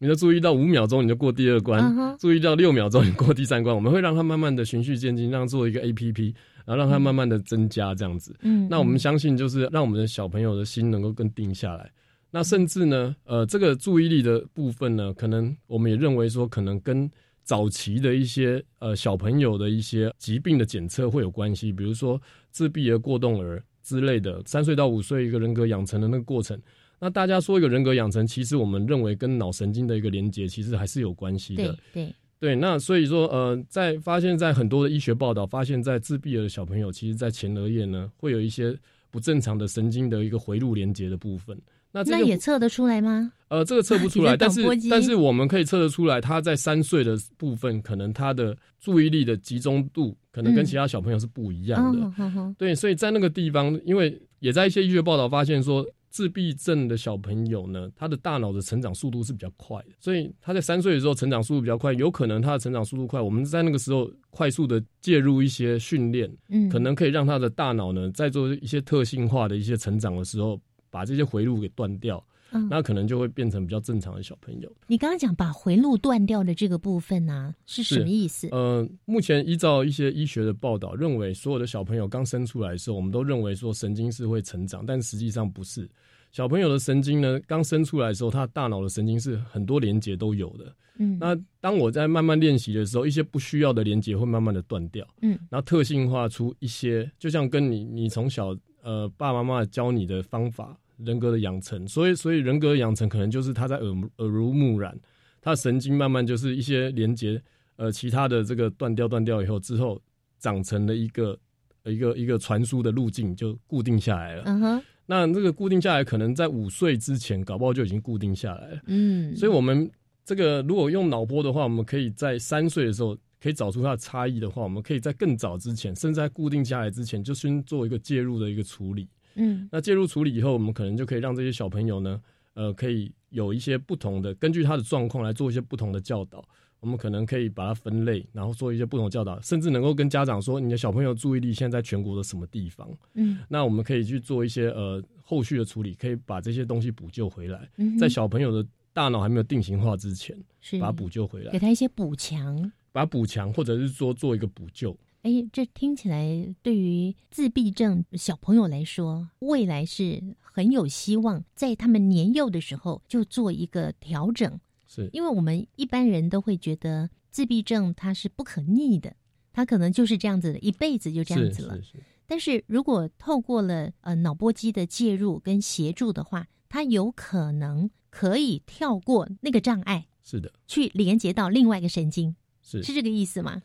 你就注意到五秒钟，你就过第二关；注意到六秒钟，你过第三关。我们会让它慢慢的循序渐进，让做一个 A P P，然后让它慢慢的增加这样子。嗯，那我们相信就是让我们的小朋友的心能够更定下来。那甚至呢，呃，这个注意力的部分呢，可能我们也认为说，可能跟早期的一些呃小朋友的一些疾病的检测会有关系，比如说自闭儿、过动儿之类的，三岁到五岁一个人格养成的那个过程。那大家说一个人格养成，其实我们认为跟脑神经的一个连接，其实还是有关系的。对对那所以说呃，在发现，在很多的医学报道，发现在自闭儿的小朋友，其实在前额叶呢，会有一些不正常的神经的一个回路连接的部分。那那也测得出来吗？呃，这个测不出来，但是但是我们可以测得出来，他在三岁的部分，可能他的注意力的集中度可能跟其他小朋友是不一样的。对，所以在那个地方，因为也在一些医学报道发现说，自闭症的小朋友呢，他的大脑的成长速度是比较快的，所以他在三岁的时候成长速度比较快，有可能他的成长速度快，我们在那个时候快速的介入一些训练，嗯，可能可以让他的大脑呢，在做一些特性化的一些成长的时候。把这些回路给断掉，那可能就会变成比较正常的小朋友。你刚刚讲把回路断掉的这个部分呢，是什么意思？呃，目前依照一些医学的报道，认为所有的小朋友刚生出来的时候，我们都认为说神经是会成长，但实际上不是。小朋友的神经呢，刚生出来的时候，他大脑的神经是很多连接都有的。嗯，那当我在慢慢练习的时候，一些不需要的连接会慢慢的断掉。嗯，然后特性化出一些，就像跟你你从小呃爸爸妈妈教你的方法。人格的养成，所以所以人格的养成可能就是他在耳耳濡目染，他的神经慢慢就是一些连接，呃，其他的这个断掉断掉以后之后，长成了一个一个一个传输的路径就固定下来了。嗯哼，那这个固定下来，可能在五岁之前，搞不好就已经固定下来了。嗯，所以我们这个如果用脑波的话，我们可以在三岁的时候可以找出它的差异的话，我们可以在更早之前，甚至在固定下来之前，就先做一个介入的一个处理。嗯，那介入处理以后，我们可能就可以让这些小朋友呢，呃，可以有一些不同的，根据他的状况来做一些不同的教导。我们可能可以把它分类，然后做一些不同的教导，甚至能够跟家长说，你的小朋友注意力现在在全国的什么地方？嗯，那我们可以去做一些呃后续的处理，可以把这些东西补救回来，在小朋友的大脑还没有定型化之前，把它补救回来，给他一些补强。把它补强，或者是说做一个补救。哎，这听起来对于自闭症小朋友来说，未来是很有希望，在他们年幼的时候就做一个调整。是因为我们一般人都会觉得自闭症它是不可逆的，它可能就是这样子的，一辈子就这样子了。是是但是如果透过了呃脑波机的介入跟协助的话，它有可能可以跳过那个障碍，是的，去连接到另外一个神经，是是这个意思吗？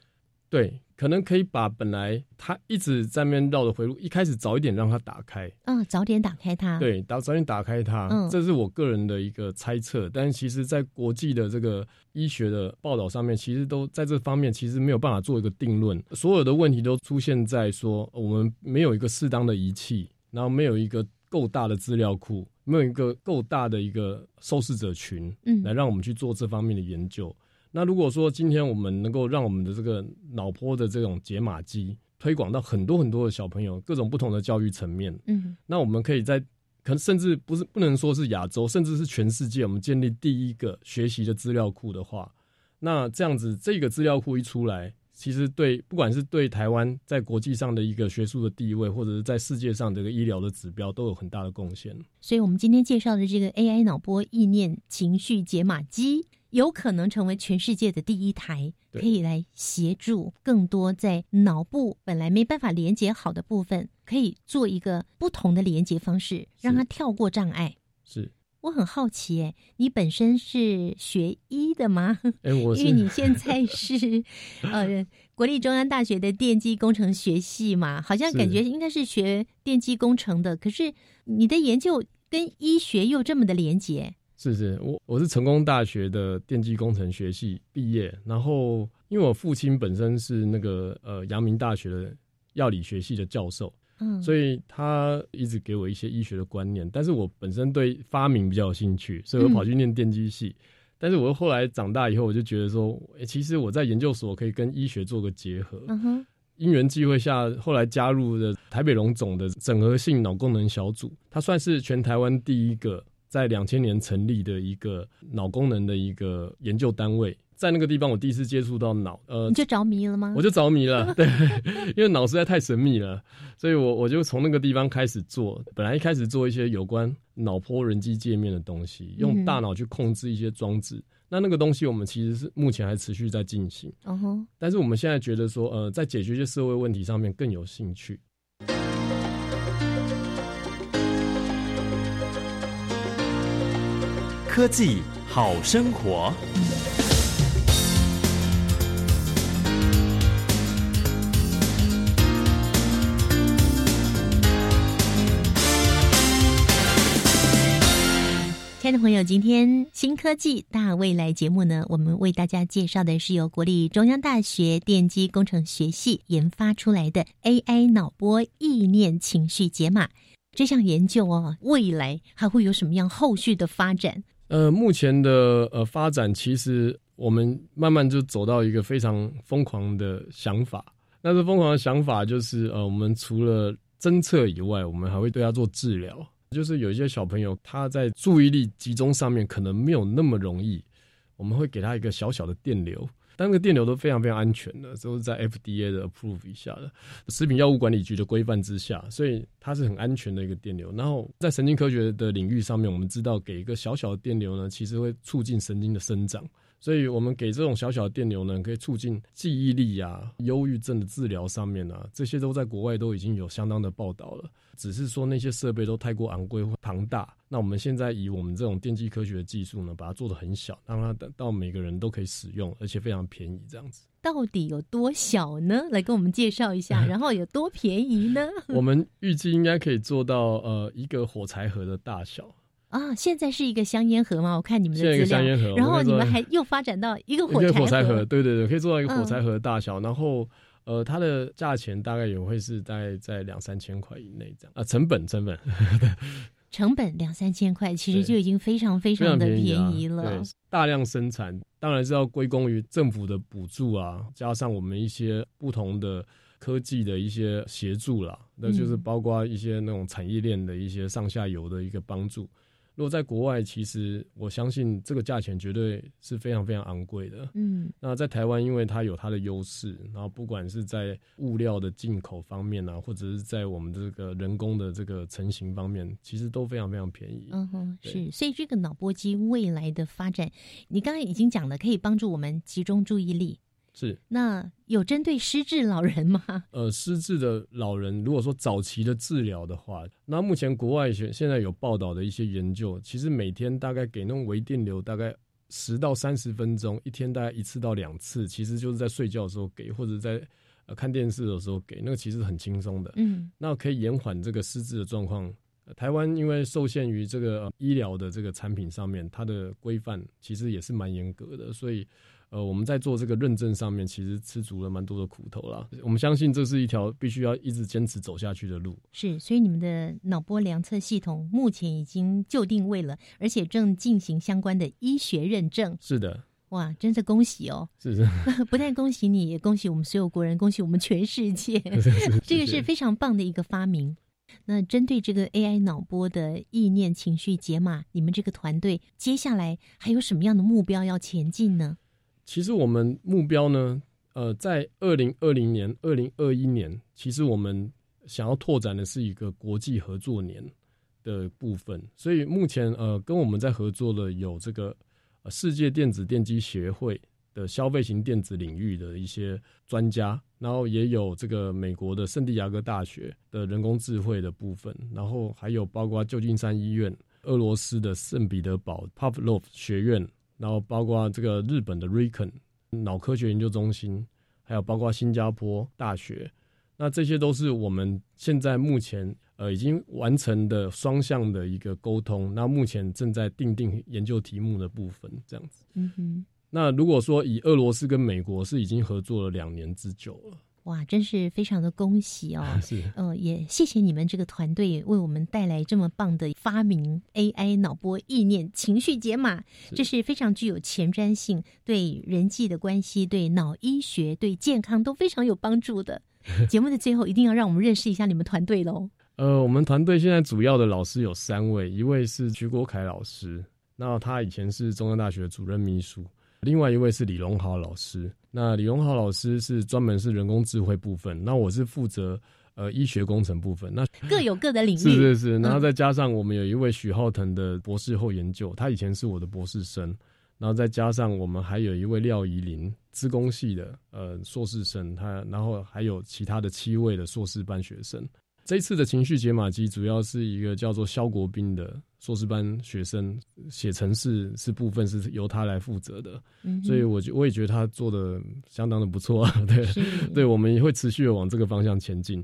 对，可能可以把本来他一直在那边绕的回路，一开始早一点让他打开。嗯，早点打开它。对，打早点打开它。嗯这是我个人的一个猜测。但其实，在国际的这个医学的报道上面，其实都在这方面其实没有办法做一个定论。所有的问题都出现在说我们没有一个适当的仪器，然后没有一个够大的资料库，没有一个够大的一个受试者群，嗯来让我们去做这方面的研究。那如果说今天我们能够让我们的这个脑波的这种解码机推广到很多很多的小朋友，各种不同的教育层面，嗯那我们可以在可能甚至不是不能说是亚洲，甚至是全世界，我们建立第一个学习的资料库的话，那这样子这个资料库一出来，其实对不管是对台湾在国际上的一个学术的地位，或者是在世界上这个医疗的指标，都有很大的贡献。所以我们今天介绍的这个 AI 脑波意念情绪解码机，有可能成为全世界的第一台，可以来协助更多在脑部本来没办法连接好的部分，可以做一个不同的连接方式，让它跳过障碍。是，我很好奇，哎，你本身是学医的吗？哎、我是因为你现在是 呃国立中央大学的电机工程学系嘛，好像感觉应该是学电机工程的，可是你的研究跟医学又这么的连结。是是，我我是成功大学的电机工程学系毕业，然后因为我父亲本身是那个呃阳明大学的药理学系的教授，嗯，所以他一直给我一些医学的观念，但是我本身对发明比较有兴趣，所以我跑去念电机系。但是我后来长大以后，我就觉得说，诶其实我在研究所可以跟医学做个结合。嗯哼，因缘际会下，后来加入了台北荣总的整合性脑功能小组，它算是全台湾第一个在两千年成立的一个脑功能的一个研究单位。在那个地方，我第一次接触到脑，呃你，就着迷了吗？我就着迷了，对，因为脑实在太神秘了，所以我我就从那个地方开始做。本来一开始做一些有关脑波人机界面的东西，嗯用大脑去控制一些装置。那那个东西我们其实是目前还持续在进行，哦吼，但是我们现在觉得说，呃，在解决一些社会问题上面更有兴趣。科技好生活。亲爱的朋友，今天新科技大未来节目呢，我们为大家介绍的是由国立中央大学电机工程学系研发出来的 AI 脑波意念情绪解码这项研究哦，未来还会有什么样后续的发展？呃，目前的呃发展，其实我们慢慢就走到一个非常疯狂的想法。那这疯狂的想法就是，呃，我们除了侦测以外，我们还会对他做治疗。就是有一些小朋友他在注意力集中上面可能没有那么容易，我们会给他一个小小的电流，但那个电流都非常非常安全的，都是在 FDA 的 approve 以下的，食品药物管理局的规范之下，所以它是很安全的一个电流。然后在神经科学的领域上面，我们知道给一个小小的电流呢，其实会促进神经的生长。所以我们给这种小小的电流呢，可以促进记忆力啊、忧郁症的治疗上面啊，这些都在国外都已经有相当的报道了。只是说那些设备都太过昂贵或庞大，那我们现在以我们这种电机科学的技术呢，把它做的很小，让它到每个人都可以使用，而且非常便宜，这样子。到底有多小呢？来跟我们介绍一下，然后有多便宜呢？我们预计应该可以做到呃一个火柴盒的大小。啊，现在是一个香烟盒吗？我看你们的现在一资料，个香烟盒然后你们还又发展到一个火柴火柴盒，对对对，可以做到一个嗯火柴盒的大小，然后呃，它的价钱大概也会是大概在两三千块以内这样啊、成本成本成本两三千块，其实就已经非常非非常常的便宜了。，大量生产当然是要归功于政府的补助啊，加上我们一些不同的科技的一些协助啦，那就是嗯包括一些那种产业链的一些上下游的一个帮助。如果在国外，其实我相信这个价钱绝对是非常非常昂贵的。嗯，那在台湾，因为它有它的优势，然后不管是在物料的进口方面啊，或者是在我们这个人工的这个成型方面，其实都非常非常便宜。嗯哼，是，所以这个脑波机未来的发展，你刚刚已经讲了，可以帮助我们集中注意力。是，那有针对失智老人吗？呃，失智的老人，如果说早期的治疗的话，那目前国外现现在有报道的一些研究，其实每天大概给那种微电流，大概十到三十分钟，一天大概一次到两次，其实就是在睡觉的时候给，或者在呃看电视的时候给，那个其实很轻松的。嗯，那可以延缓这个失智的状况。台湾因为受限于这个医疗的这个产品上面，它的规范其实也是蛮严格的，所以。呃，我们在做这个认证上面，其实吃足了蛮多的苦头啦。我们相信这是一条必须要一直坚持走下去的路。是，所以你们的脑波量测系统目前已经就定位了，而且正进行相关的医学认证。是的，哇，真是恭喜哦！是是，不但恭喜你，也恭喜我们所有国人，恭喜我们全世界。这个是非常棒的一个发明。那针对这个 AI 脑波的意念情绪解码，你们这个团队接下来还有什么样的目标要前进呢？其实我们目标呢，呃，在二零二零年、二零二一年，其实我们想要拓展的是一个国际合作年的部分。所以目前，呃，跟我们在合作的有这个世界电子电机协会的消费型电子领域的一些专家，然后也有这个美国的圣地亚哥大学的人工智慧的部分，然后还有包括旧金山医院、俄罗斯的圣彼得堡 Pavlov 学院。然后包括这个日本的 RIKEN 脑科学研究中心，还有包括新加坡大学，那这些都是我们现在目前呃已经完成的双向的一个沟通。那目前正在定定研究题目的部分，这样子。嗯哼。那如果说以俄罗斯跟美国是已经合作了两年之久了。哇，真是非常的恭喜哦！是，呃，也谢谢你们这个团队为我们带来这么棒的发明 AI 脑波意念情绪解码，这是非常具有前瞻性，对人际的关系、对脑医学、对健康都非常有帮助的。节目的最后，一定要让我们认识一下你们团队喽。呃，我们团队现在主要的老师有三位，一位是徐国凯老师，那他以前是中央大学主任秘书。另外一位是李荣豪老师，那李荣浩老师是专门是人工智慧部分，那我是负责呃医学工程部分，那各有各的领域。是是是，然后再加上我们有一位许浩腾的博士后研究，他以前是我的博士生，然后再加上我们还有一位廖怡林，资工系的呃硕士生，他然后还有其他的七位的硕士班学生。这次的情绪解码机主要是一个叫做肖国斌的硕士班学生写程式是部分是由他来负责的，所以我我也觉得他做的相当的不错，对，对，我们也会持续的往这个方向前进。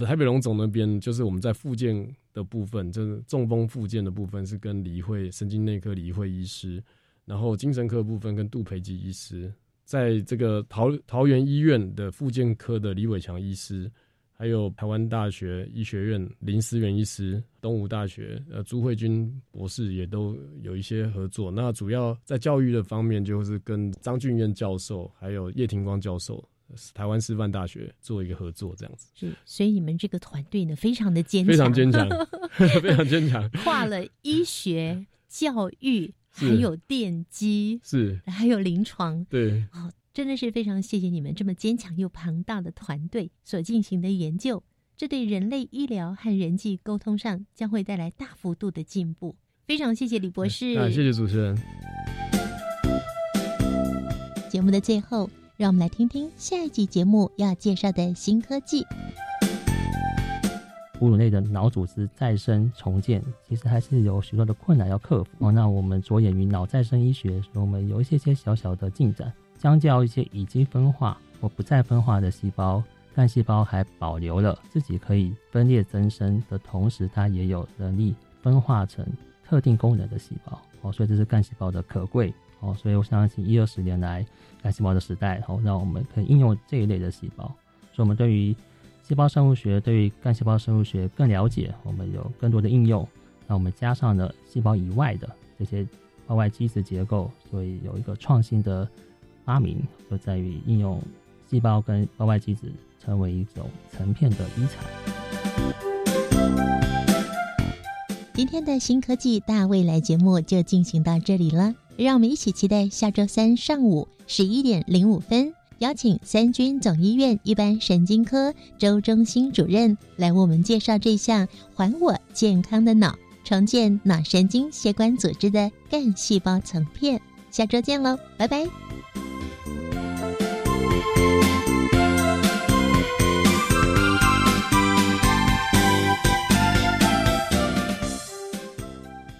台北龙总那边就是我们在附件的部分，就是中风附件的部分是跟李慧神经内科李慧医师，然后精神科部分跟杜培基医师，在这个桃桃园医院的复健科的李伟强医师。还有台湾大学医学院林思源医师、东吴大学呃朱慧君博士也都有一些合作。那主要在教育的方面，就是跟张俊彦教授还有叶廷光教授，台湾师范大学做一个合作，这样子。是，所以你们这个团队呢，非常的坚强，非常坚强，非常坚强，跨了医学、教育，还有电机，是，还有临床，对。真的是非常谢谢你们这么坚强又庞大的团队所进行的研究，这对人类医疗和人际沟通上将会带来大幅度的进步。非常谢谢李博士，啊，谢谢主持人。节目的最后，让我们来听听下一集节目要介绍的新科技。哺乳类的脑组织再生重建，其实还是有许多的困难要克服哦。那我们着眼于脑再生医学，我们有一些些小小的进展。相较一些已经分化或不再分化的细胞，干细胞还保留了自己可以分裂增生的同时，它也有能力分化成特定功能的细胞哦，所以这是干细胞的可贵哦。所以我相信一二十年来干细胞的时代哦，让我们可以应用这一类的细胞，所以我们对于细胞生物学、对于干细胞生物学更了解，我们有更多的应用。那我们加上了细胞以外的这些胞外基质结构，所以有一个创新的。发明就在于应用细胞跟胞外基质成为一种成片的遗产。今天的新科技大未来节目就进行到这里了，让我们一起期待下周三上午十一点零五分，邀请三军总医院一般神经科周中心主任来为我们介绍这项还我健康的脑。重建脑神经血管组织的干细胞层片，下周见喽，拜拜。